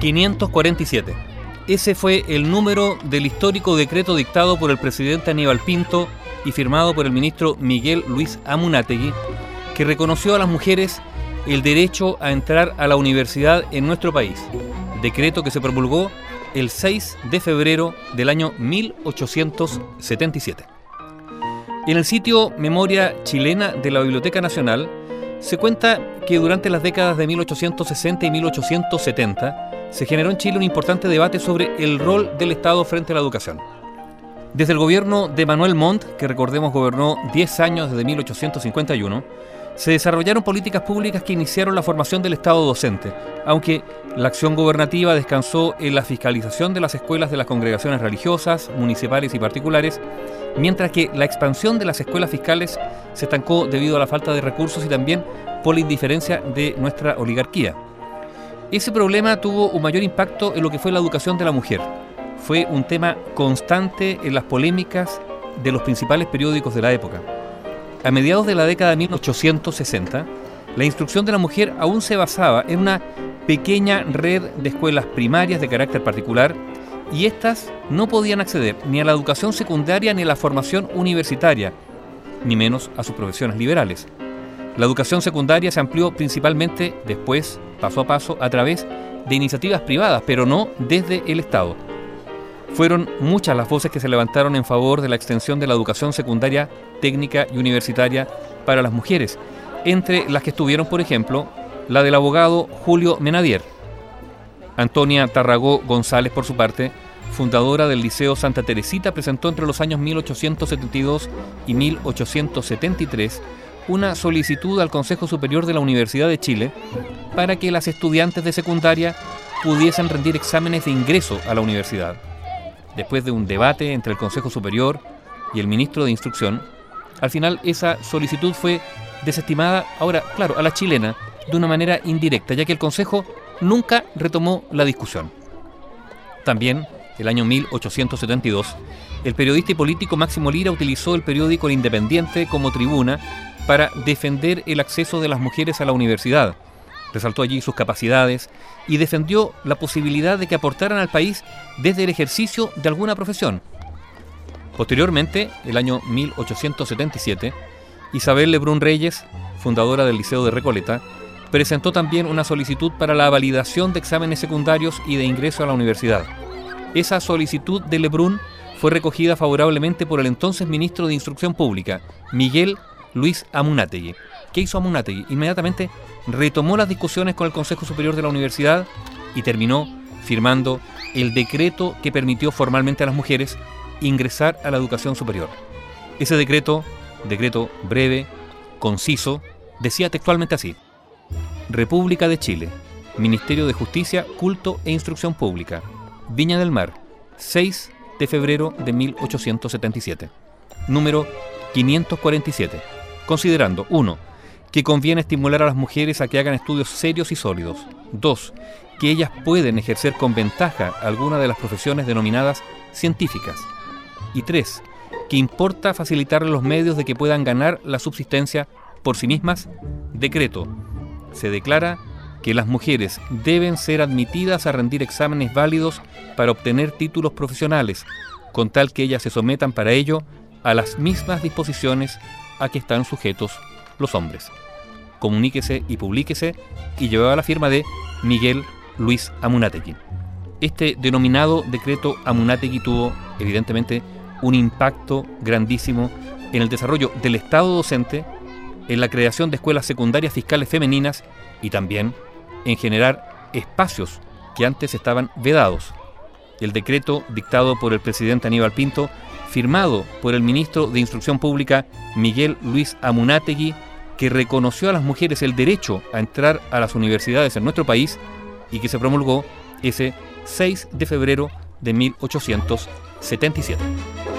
547. Ese fue el número del histórico decreto dictado por el presidente Aníbal Pinto y firmado por el ministro Miguel Luis Amunategui, que reconoció a las mujeres el derecho a entrar a la universidad en nuestro país, decreto que se promulgó el 6 de febrero del año 1877. En el sitio Memoria Chilena de la Biblioteca Nacional se cuenta que durante las décadas de 1860 y 1870 se generó en Chile un importante debate sobre el rol del Estado frente a la educación. Desde el gobierno de Manuel Montt, que recordemos gobernó 10 años desde 1851, se desarrollaron políticas públicas que iniciaron la formación del Estado docente, aunque la acción gubernativa descansó en la fiscalización de las escuelas de las congregaciones religiosas, municipales y particulares, mientras que la expansión de las escuelas fiscales se estancó debido a la falta de recursos y también por la indiferencia de nuestra oligarquía. Ese problema tuvo un mayor impacto en lo que fue la educación de la mujer. Fue un tema constante en las polémicas de los principales periódicos de la época. A mediados de la década de 1860, la instrucción de la mujer aún se basaba en una pequeña red de escuelas primarias de carácter particular y éstas no podían acceder ni a la educación secundaria ni a la formación universitaria, ni menos a sus profesiones liberales. La educación secundaria se amplió principalmente después, paso a paso, a través de iniciativas privadas, pero no desde el Estado. Fueron muchas las voces que se levantaron en favor de la extensión de la educación secundaria, técnica y universitaria para las mujeres, entre las que estuvieron, por ejemplo, la del abogado Julio Menadier. Antonia Tarragó González, por su parte, fundadora del Liceo Santa Teresita, presentó entre los años 1872 y 1873 una solicitud al Consejo Superior de la Universidad de Chile para que las estudiantes de secundaria pudiesen rendir exámenes de ingreso a la universidad después de un debate entre el Consejo Superior y el ministro de Instrucción, al final esa solicitud fue desestimada, ahora, claro, a la chilena, de una manera indirecta, ya que el Consejo nunca retomó la discusión. También, el año 1872, el periodista y político Máximo Lira utilizó el periódico El Independiente como tribuna para defender el acceso de las mujeres a la universidad, resaltó allí sus capacidades y defendió la posibilidad de que aportaran al país desde el ejercicio de alguna profesión. Posteriormente, el año 1877, Isabel Lebrun Reyes, fundadora del Liceo de Recoleta, presentó también una solicitud para la validación de exámenes secundarios y de ingreso a la universidad. Esa solicitud de Lebrun fue recogida favorablemente por el entonces ministro de Instrucción Pública, Miguel Luis Amunategui. ¿Qué hizo Amunategui? Inmediatamente retomó las discusiones con el Consejo Superior de la Universidad y terminó firmando el decreto que permitió formalmente a las mujeres ingresar a la educación superior. Ese decreto, decreto breve, conciso, decía textualmente así. República de Chile, Ministerio de Justicia, Culto e Instrucción Pública, Viña del Mar, 6 de febrero de 1877. Número 547. Considerando 1 que conviene estimular a las mujeres a que hagan estudios serios y sólidos. 2. Que ellas pueden ejercer con ventaja alguna de las profesiones denominadas científicas. Y 3. Que importa facilitarles los medios de que puedan ganar la subsistencia por sí mismas. Decreto. Se declara que las mujeres deben ser admitidas a rendir exámenes válidos para obtener títulos profesionales, con tal que ellas se sometan para ello a las mismas disposiciones a que están sujetos los hombres comuníquese y publíquese, y llevaba la firma de Miguel Luis Amunategui. Este denominado decreto Amunategui tuvo, evidentemente, un impacto grandísimo en el desarrollo del Estado docente, en la creación de escuelas secundarias fiscales femeninas y también en generar espacios que antes estaban vedados. El decreto dictado por el presidente Aníbal Pinto, firmado por el ministro de Instrucción Pública Miguel Luis Amunategui, que reconoció a las mujeres el derecho a entrar a las universidades en nuestro país y que se promulgó ese 6 de febrero de 1877.